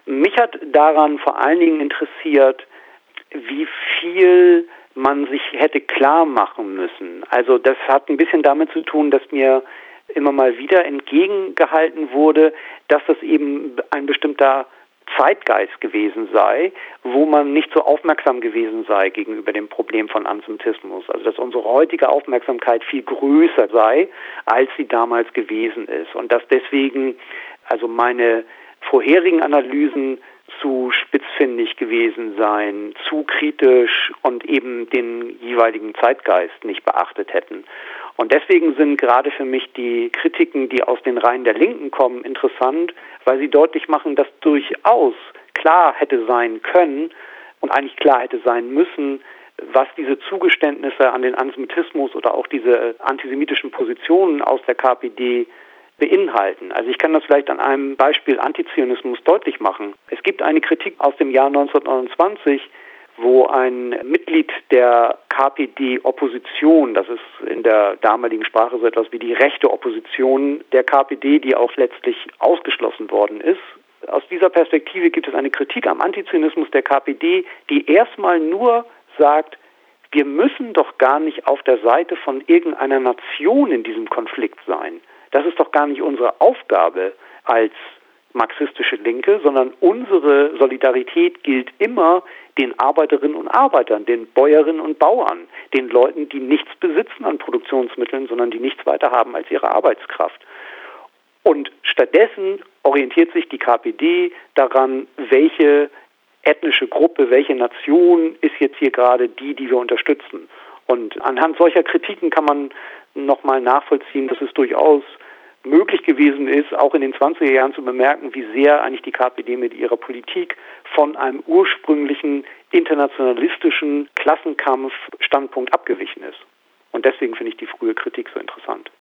Mich hat daran vor allen Dingen interessiert, wie viel man sich hätte klar machen müssen. Also das hat ein bisschen damit zu tun, dass mir immer mal wieder entgegengehalten wurde, dass das eben ein bestimmter Zeitgeist gewesen sei, wo man nicht so aufmerksam gewesen sei gegenüber dem Problem von Antisemitismus. Also dass unsere heutige Aufmerksamkeit viel größer sei, als sie damals gewesen ist. Und dass deswegen also meine vorherigen Analysen zu spitzfindig gewesen seien, zu kritisch und eben den jeweiligen Zeitgeist nicht beachtet hätten. Und deswegen sind gerade für mich die Kritiken, die aus den Reihen der Linken kommen, interessant, weil sie deutlich machen, dass durchaus klar hätte sein können und eigentlich klar hätte sein müssen, was diese Zugeständnisse an den Antisemitismus oder auch diese antisemitischen Positionen aus der KPD beinhalten. Also ich kann das vielleicht an einem Beispiel Antizionismus deutlich machen. Es gibt eine Kritik aus dem Jahr 1929, wo ein Mitglied der KPD-Opposition, das ist in der damaligen Sprache so etwas wie die rechte Opposition der KPD, die auch letztlich ausgeschlossen worden ist, aus dieser Perspektive gibt es eine Kritik am Antizionismus der KPD, die erstmal nur sagt, wir müssen doch gar nicht auf der Seite von irgendeiner Nation in diesem Konflikt sein. Das ist doch gar nicht unsere Aufgabe als marxistische Linke, sondern unsere Solidarität gilt immer den Arbeiterinnen und Arbeitern, den Bäuerinnen und Bauern, den Leuten, die nichts besitzen an Produktionsmitteln, sondern die nichts weiter haben als ihre Arbeitskraft. Und stattdessen orientiert sich die KPD daran, welche ethnische Gruppe, welche Nation ist jetzt hier gerade die, die wir unterstützen. Und anhand solcher Kritiken kann man nochmal nachvollziehen, dass es durchaus möglich gewesen ist, auch in den 20er Jahren zu bemerken, wie sehr eigentlich die KPD mit ihrer Politik von einem ursprünglichen internationalistischen Klassenkampfstandpunkt abgewichen ist. Und deswegen finde ich die frühe Kritik so interessant.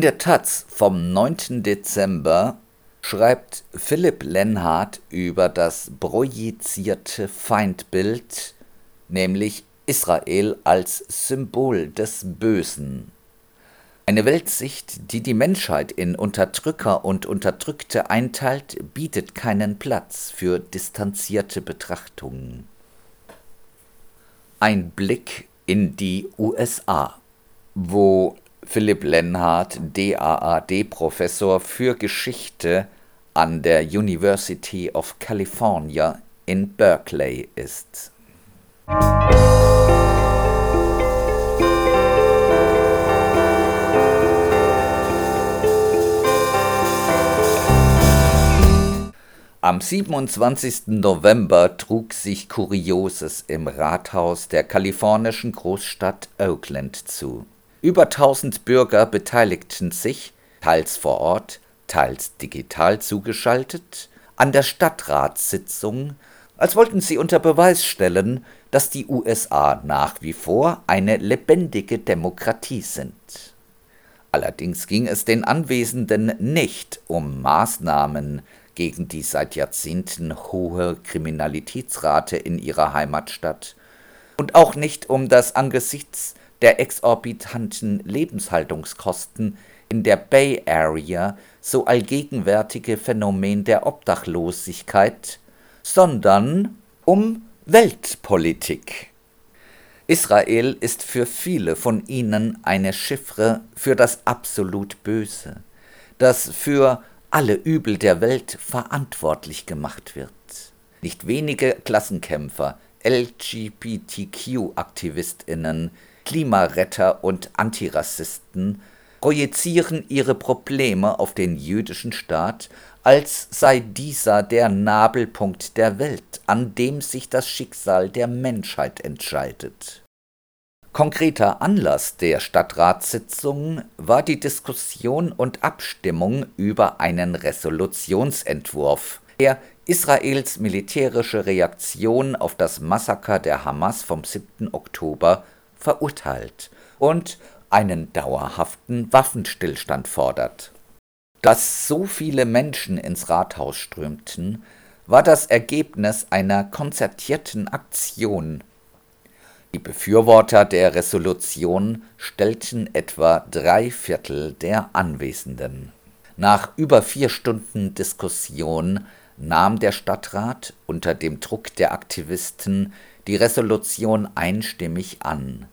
In der Taz vom 9. Dezember schreibt Philipp Lenhardt über das projizierte Feindbild, nämlich Israel als Symbol des Bösen. Eine Weltsicht, die die Menschheit in Unterdrücker und Unterdrückte einteilt, bietet keinen Platz für distanzierte Betrachtungen. Ein Blick in die USA, wo Philipp Lenhardt, DAAD-Professor für Geschichte an der University of California in Berkeley ist. Am 27. November trug sich Kurioses im Rathaus der kalifornischen Großstadt Oakland zu. Über 1000 Bürger beteiligten sich, teils vor Ort, teils digital zugeschaltet, an der Stadtratssitzung, als wollten sie unter Beweis stellen, dass die USA nach wie vor eine lebendige Demokratie sind. Allerdings ging es den Anwesenden nicht um Maßnahmen gegen die seit Jahrzehnten hohe Kriminalitätsrate in ihrer Heimatstadt und auch nicht um das angesichts der exorbitanten Lebenshaltungskosten in der Bay Area so allgegenwärtige Phänomen der Obdachlosigkeit, sondern um Weltpolitik. Israel ist für viele von ihnen eine Chiffre für das absolut Böse, das für alle Übel der Welt verantwortlich gemacht wird. Nicht wenige Klassenkämpfer, LGBTQ-Aktivistinnen, Klimaretter und Antirassisten projizieren ihre Probleme auf den jüdischen Staat, als sei dieser der Nabelpunkt der Welt, an dem sich das Schicksal der Menschheit entscheidet. Konkreter Anlass der Stadtratssitzung war die Diskussion und Abstimmung über einen Resolutionsentwurf, der Israels militärische Reaktion auf das Massaker der Hamas vom 7. Oktober verurteilt und einen dauerhaften Waffenstillstand fordert. Dass so viele Menschen ins Rathaus strömten, war das Ergebnis einer konzertierten Aktion die Befürworter der Resolution stellten etwa drei Viertel der Anwesenden. Nach über vier Stunden Diskussion nahm der Stadtrat unter dem Druck der Aktivisten die Resolution einstimmig an.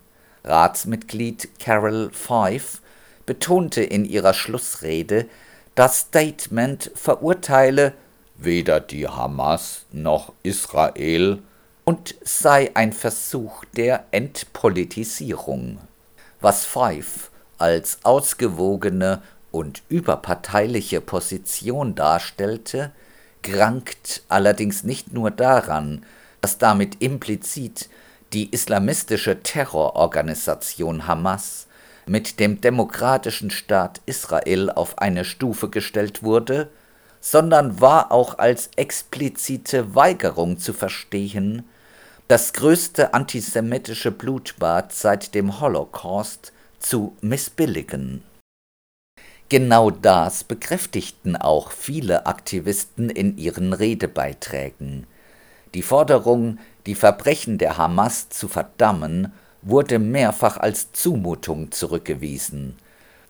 Ratsmitglied Carol Fife betonte in ihrer Schlussrede, das Statement verurteile weder die Hamas noch Israel und sei ein Versuch der Entpolitisierung, was Fife als ausgewogene und überparteiliche Position darstellte, krankt allerdings nicht nur daran, dass damit implizit die islamistische Terrororganisation Hamas mit dem demokratischen Staat Israel auf eine Stufe gestellt wurde, sondern war auch als explizite Weigerung zu verstehen, das größte antisemitische Blutbad seit dem Holocaust zu missbilligen. Genau das bekräftigten auch viele Aktivisten in ihren Redebeiträgen. Die Forderung, die Verbrechen der Hamas zu verdammen, wurde mehrfach als Zumutung zurückgewiesen.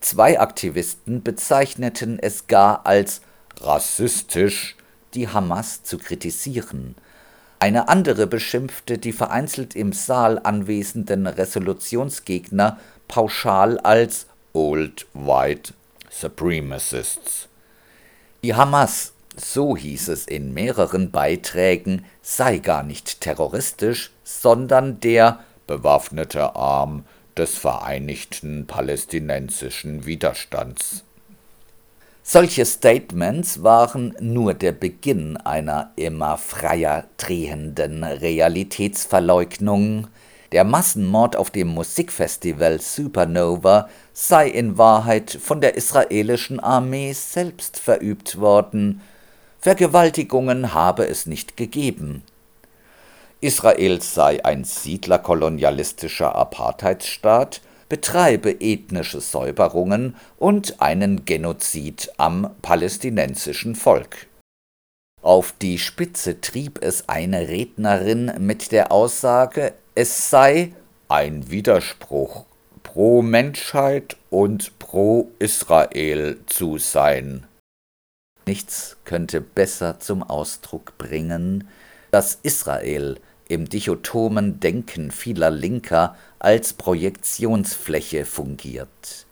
Zwei Aktivisten bezeichneten es gar als rassistisch, die Hamas zu kritisieren. Eine andere beschimpfte die vereinzelt im Saal anwesenden Resolutionsgegner pauschal als Old White Supremacists. Die Hamas, so hieß es in mehreren Beiträgen, sei gar nicht terroristisch, sondern der bewaffnete Arm des vereinigten palästinensischen Widerstands. Solche Statements waren nur der Beginn einer immer freier drehenden Realitätsverleugnung. Der Massenmord auf dem Musikfestival Supernova sei in Wahrheit von der israelischen Armee selbst verübt worden. Vergewaltigungen habe es nicht gegeben. Israel sei ein siedlerkolonialistischer Apartheidsstaat, betreibe ethnische Säuberungen und einen Genozid am palästinensischen Volk. Auf die Spitze trieb es eine Rednerin mit der Aussage, es sei ein Widerspruch pro Menschheit und pro Israel zu sein. Nichts könnte besser zum Ausdruck bringen, dass Israel im dichotomen Denken vieler Linker als Projektionsfläche fungiert.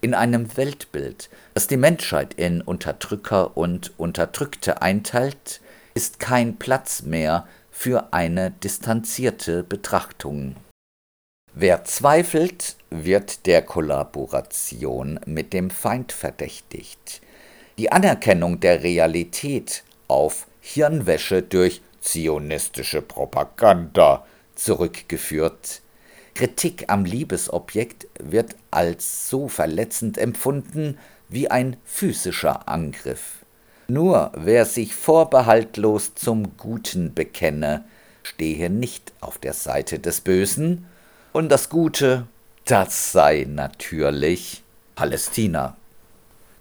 In einem Weltbild, das die Menschheit in Unterdrücker und Unterdrückte einteilt, ist kein Platz mehr für eine distanzierte Betrachtung. Wer zweifelt, wird der Kollaboration mit dem Feind verdächtigt. Die Anerkennung der Realität auf Hirnwäsche durch zionistische Propaganda zurückgeführt. Kritik am Liebesobjekt wird als so verletzend empfunden wie ein physischer Angriff. Nur wer sich vorbehaltlos zum Guten bekenne, stehe nicht auf der Seite des Bösen, und das Gute, das sei natürlich Palästina.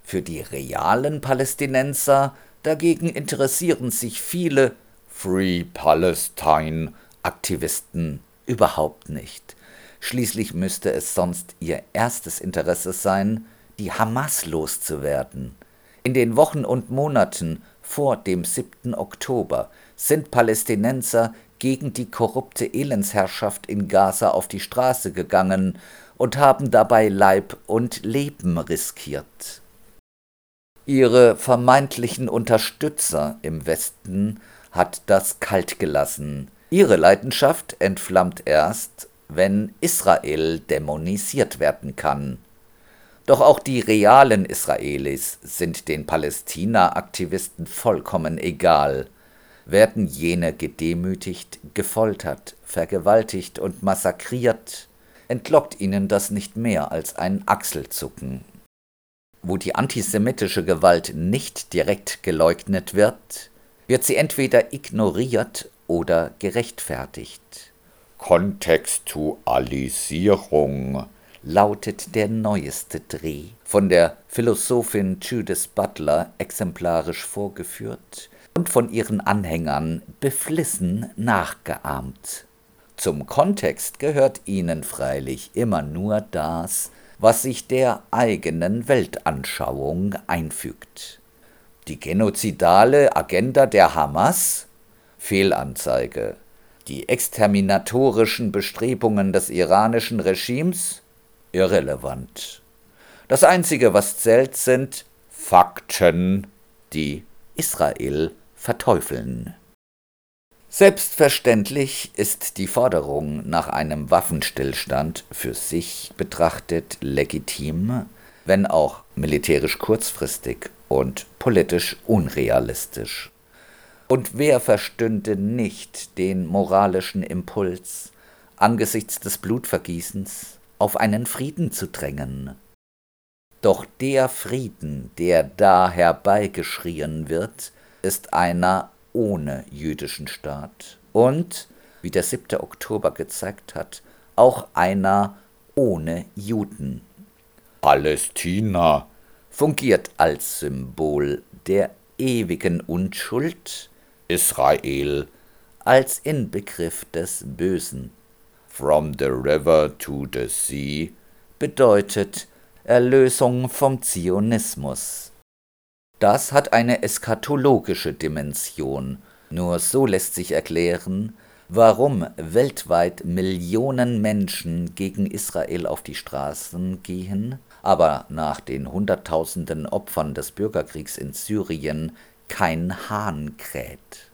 Für die realen Palästinenser dagegen interessieren sich viele Free Palestine Aktivisten überhaupt nicht. Schließlich müsste es sonst ihr erstes Interesse sein, die Hamas loszuwerden. In den Wochen und Monaten vor dem 7. Oktober sind Palästinenser gegen die korrupte Elendsherrschaft in Gaza auf die Straße gegangen und haben dabei Leib und Leben riskiert. Ihre vermeintlichen Unterstützer im Westen hat das kalt gelassen. Ihre Leidenschaft entflammt erst, wenn Israel dämonisiert werden kann. Doch auch die realen Israelis sind den Palästina-Aktivisten vollkommen egal. Werden jene gedemütigt, gefoltert, vergewaltigt und massakriert, entlockt ihnen das nicht mehr als ein Achselzucken. Wo die antisemitische Gewalt nicht direkt geleugnet wird, wird sie entweder ignoriert oder gerechtfertigt. Kontextualisierung lautet der neueste Dreh, von der Philosophin Judith Butler exemplarisch vorgeführt und von ihren Anhängern beflissen nachgeahmt. Zum Kontext gehört ihnen freilich immer nur das, was sich der eigenen Weltanschauung einfügt. Die genozidale Agenda der Hamas? Fehlanzeige. Die exterminatorischen Bestrebungen des iranischen Regimes? Irrelevant. Das Einzige, was zählt, sind Fakten, die Israel verteufeln. Selbstverständlich ist die Forderung nach einem Waffenstillstand für sich betrachtet legitim, wenn auch militärisch kurzfristig und politisch unrealistisch. Und wer verstünde nicht den moralischen Impuls, angesichts des Blutvergießens auf einen Frieden zu drängen? Doch der Frieden, der da herbeigeschrien wird, ist einer ohne jüdischen Staat und, wie der 7. Oktober gezeigt hat, auch einer ohne Juden. Palästina fungiert als Symbol der ewigen Unschuld, Israel als Inbegriff des Bösen. From the river to the sea bedeutet Erlösung vom Zionismus. Das hat eine eschatologische Dimension, nur so lässt sich erklären, warum weltweit Millionen Menschen gegen Israel auf die Straßen gehen aber nach den Hunderttausenden Opfern des Bürgerkriegs in Syrien kein Hahn kräht.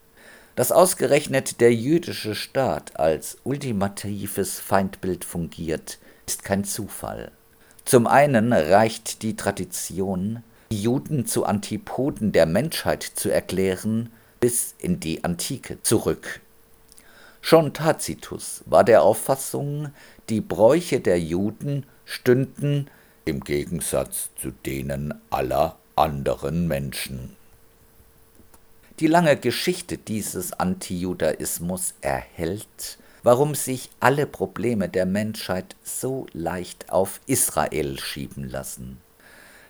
Dass ausgerechnet der jüdische Staat als ultimatives Feindbild fungiert, ist kein Zufall. Zum einen reicht die Tradition, die Juden zu Antipoden der Menschheit zu erklären, bis in die Antike zurück. Schon Tacitus war der Auffassung, die Bräuche der Juden stünden im Gegensatz zu denen aller anderen Menschen. Die lange Geschichte dieses Antijudaismus erhält, warum sich alle Probleme der Menschheit so leicht auf Israel schieben lassen.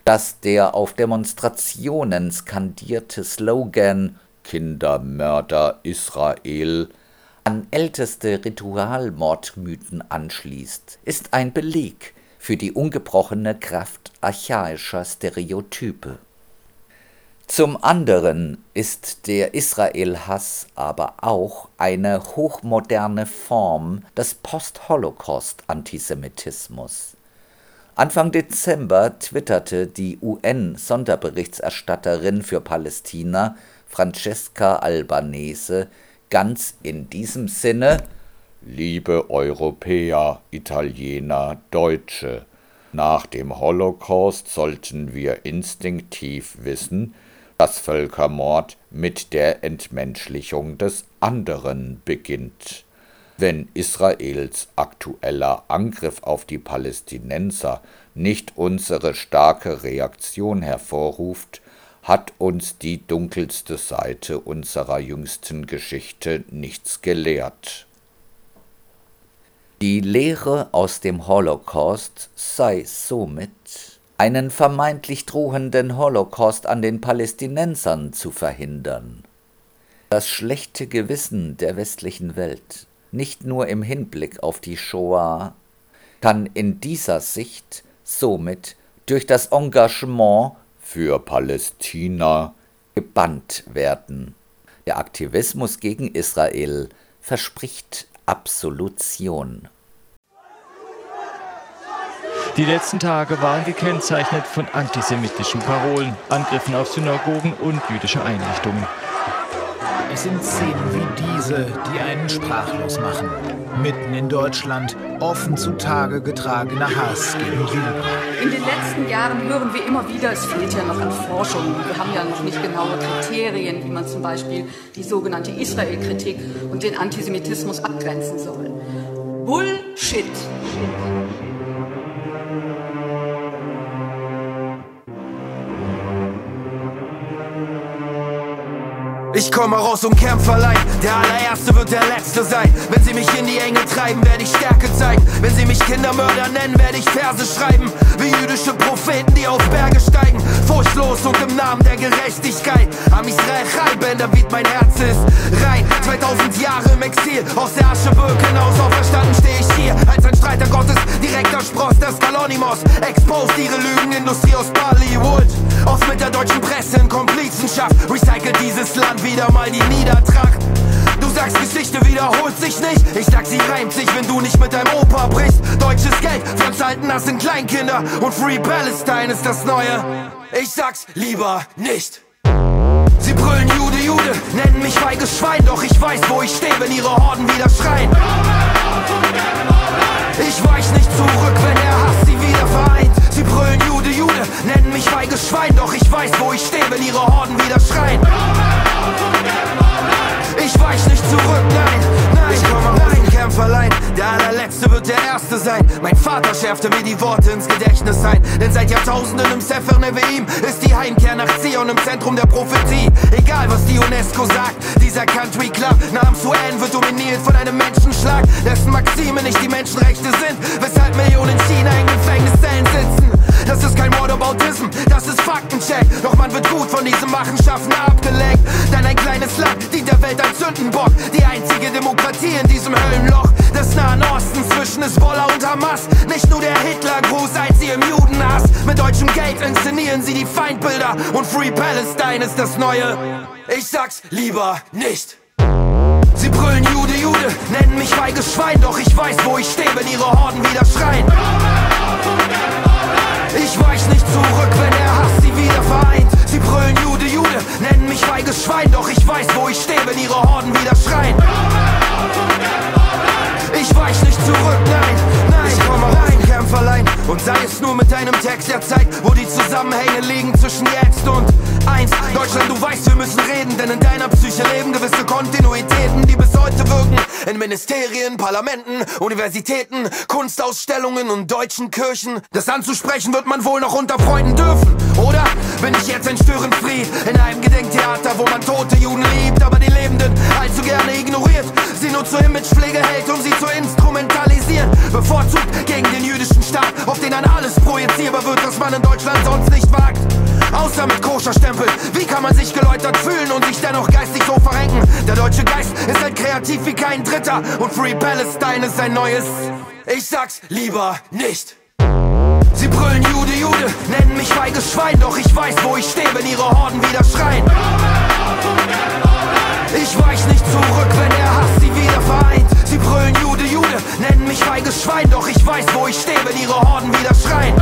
Dass der auf Demonstrationen skandierte Slogan Kindermörder Israel an älteste Ritualmordmythen anschließt, ist ein Beleg für die ungebrochene Kraft archaischer Stereotype. Zum anderen ist der Israel-Hass aber auch eine hochmoderne Form des Post-Holocaust-Antisemitismus. Anfang Dezember twitterte die UN-Sonderberichterstatterin für Palästina Francesca Albanese ganz in diesem Sinne Liebe Europäer, Italiener, Deutsche, nach dem Holocaust sollten wir instinktiv wissen, dass Völkermord mit der Entmenschlichung des anderen beginnt. Wenn Israels aktueller Angriff auf die Palästinenser nicht unsere starke Reaktion hervorruft, hat uns die dunkelste Seite unserer jüngsten Geschichte nichts gelehrt. Die Lehre aus dem Holocaust sei somit einen vermeintlich drohenden Holocaust an den Palästinensern zu verhindern. Das schlechte Gewissen der westlichen Welt, nicht nur im Hinblick auf die Shoah, kann in dieser Sicht somit durch das Engagement für Palästina gebannt werden. Der Aktivismus gegen Israel verspricht Absolution. Die letzten Tage waren gekennzeichnet von antisemitischen Parolen, Angriffen auf Synagogen und jüdische Einrichtungen. Es sind Szenen wie diese, die einen sprachlos machen. Mitten in Deutschland offen zutage getragener Hass gegen Juden. In den letzten Jahren hören wir immer wieder, es fehlt ja noch an Forschung. Wir haben ja noch nicht genaue Kriterien, wie man zum Beispiel die sogenannte Israel-Kritik und den Antisemitismus abgrenzen soll. Bullshit. Ich komme raus und Kämpfer allein. Der allererste wird der letzte sein. Wenn sie mich in die Enge treiben, werde ich Stärke zeigen. Wenn sie mich Kindermörder nennen, werde ich Verse schreiben. Wie jüdische Propheten, die auf Berge steigen. Furchtlos und im Namen der Gerechtigkeit. Am Israel Chai, David, mein Herz ist rein. 2000 Jahre im Exil, aus der Asche Birkenhaus. Auferstanden stehe ich hier als ein Streiter Gottes. Direkter Spross des Kalonimos. Exposed ihre Lügenindustrie aus Bollywood. Aus mit der deutschen Presse in Komplizenschaft. Recycle dieses Land wieder mal die Niedertracht. Du sagst, Geschichte wiederholt sich nicht. Ich sag, sie reimt sich, wenn du nicht mit deinem Opa brichst. Deutsches Geld für uns alten das sind Kleinkinder. Und Free Palestine ist das Neue. Ich sag's lieber nicht. Sie brüllen Jude, Jude, nennen mich feiges Schwein, doch ich weiß, wo ich stehe, wenn ihre Horden wieder schreien. Ich weich nicht zurück, wenn der Hass sie wieder vereint. Sie brüllen Jude, Jude, nennen mich feiges Schwein, doch ich weiß, wo ich stehe, wenn ihre Horden wieder schreien. Ich weich nicht zurück, nein, nein, ich komme raus und kämpf allein. Der allerletzte wird der Erste sein. Mein Vater schärfte mir die Worte ins Gedächtnis ein. Denn seit Jahrtausenden im Sefer Neveim ist die Heimkehr nach Zion im Zentrum der Prophetie. Egal was die UNESCO sagt, dieser Country Club namens UN wird dominiert von einem Menschenschlag, dessen Maxime nicht die Menschenrechte sind, weshalb Millionen China in Gefängniszellen sitzen. Das ist kein Whataboutism, das ist Faktencheck. Doch man wird gut von diesen Machenschaften abgelenkt. Denn ein kleines Land dient der Welt als Sündenbock. Die einzige Demokratie in diesem Höllenloch des Nahen Ostens zwischen Hezbollah und Hamas. Nicht nur der Hitlergruß als sie im Judenhass. Mit deutschem Geld inszenieren sie die Feindbilder. Und Free Palestine ist das Neue. Ich sag's lieber nicht. Sie brüllen Jude, Jude, nennen mich feiges Schwein, doch ich weiß, wo ich stehe, wenn ihre Horden wieder schreien. Ich weich nicht zurück, wenn der Hass sie wieder vereint. Sie brüllen Jude, Jude, nennen mich feiges Schwein, doch ich weiß, wo ich stehe, wenn ihre Horden wieder schreien. Ich weich nicht zurück, nein, nein, ich komme rein, allein. Und sei es nur mit einem Text der Zeit, wo die Zusammenhänge liegen zwischen jetzt und eins. Deutschland, du weißt, wir müssen reden, denn in deiner Psyche leben gewisse Kontinuitäten, die bis heute wirken. In Ministerien, Parlamenten, Universitäten, Kunstausstellungen und deutschen Kirchen. Das anzusprechen wird man wohl noch unter Freunden dürfen, oder? Bin ich jetzt ein Störenfried in einem Gedenktheater, wo man tote Juden liebt, aber die Lebenden allzu gerne ignoriert. Sie nur zur Imagepflege hält, um sie zu instrumentalisieren. Bevorzugt gegen den jüdischen Staat, auf den dann alles projizierbar wird, das man in Deutschland sonst nicht wagt. Außer mit Koscherstempel. Wie kann man sich geläutert fühlen und sich dennoch geistig so verrenken? Der deutsche Geist ist halt kreativ wie kein Dritter und Free Palestine ist ein neues. Ich sag's lieber nicht. Sie brüllen Jude, Jude, nennen mich feiges Schwein, doch ich weiß, wo ich stehe, wenn ihre Horden wieder schreien. Ich weich nicht zurück, wenn der Hass sie wieder vereint. Sie brüllen Jude, Jude, nennen mich feiges Schwein, doch ich weiß, wo ich stehe, wenn ihre Horden wieder schreien.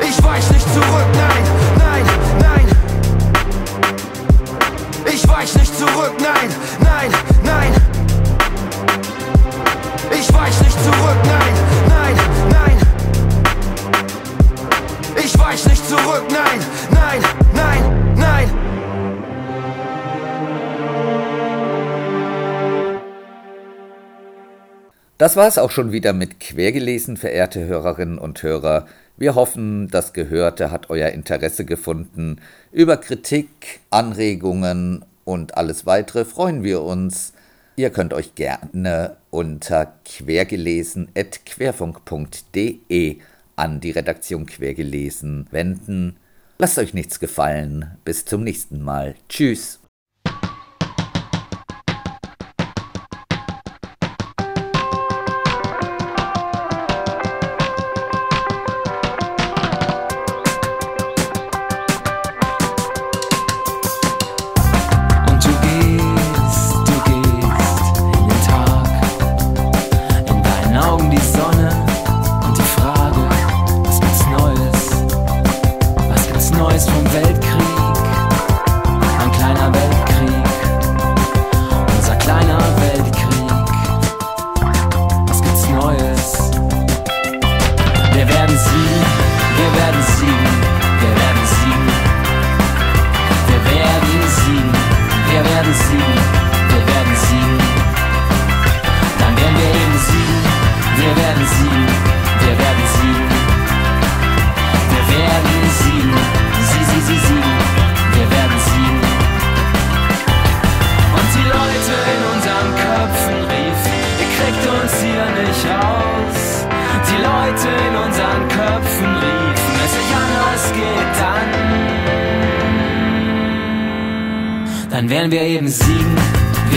Ich weich nicht zurück, nein, nein, nein. Ich weich nicht zurück, nein, nein, nein. Ich weich nicht zurück, nein, nein, nein. Ich weich nicht zurück, nein, Das war es auch schon wieder mit Quergelesen, verehrte Hörerinnen und Hörer. Wir hoffen, das Gehörte hat euer Interesse gefunden. Über Kritik, Anregungen und alles weitere freuen wir uns. Ihr könnt euch gerne unter quergelesen.querfunk.de an die Redaktion Quergelesen wenden. Lasst euch nichts gefallen. Bis zum nächsten Mal. Tschüss.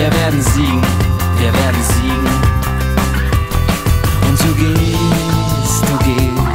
Wir werden siegen, wir werden siegen. Und du gehst, du gehst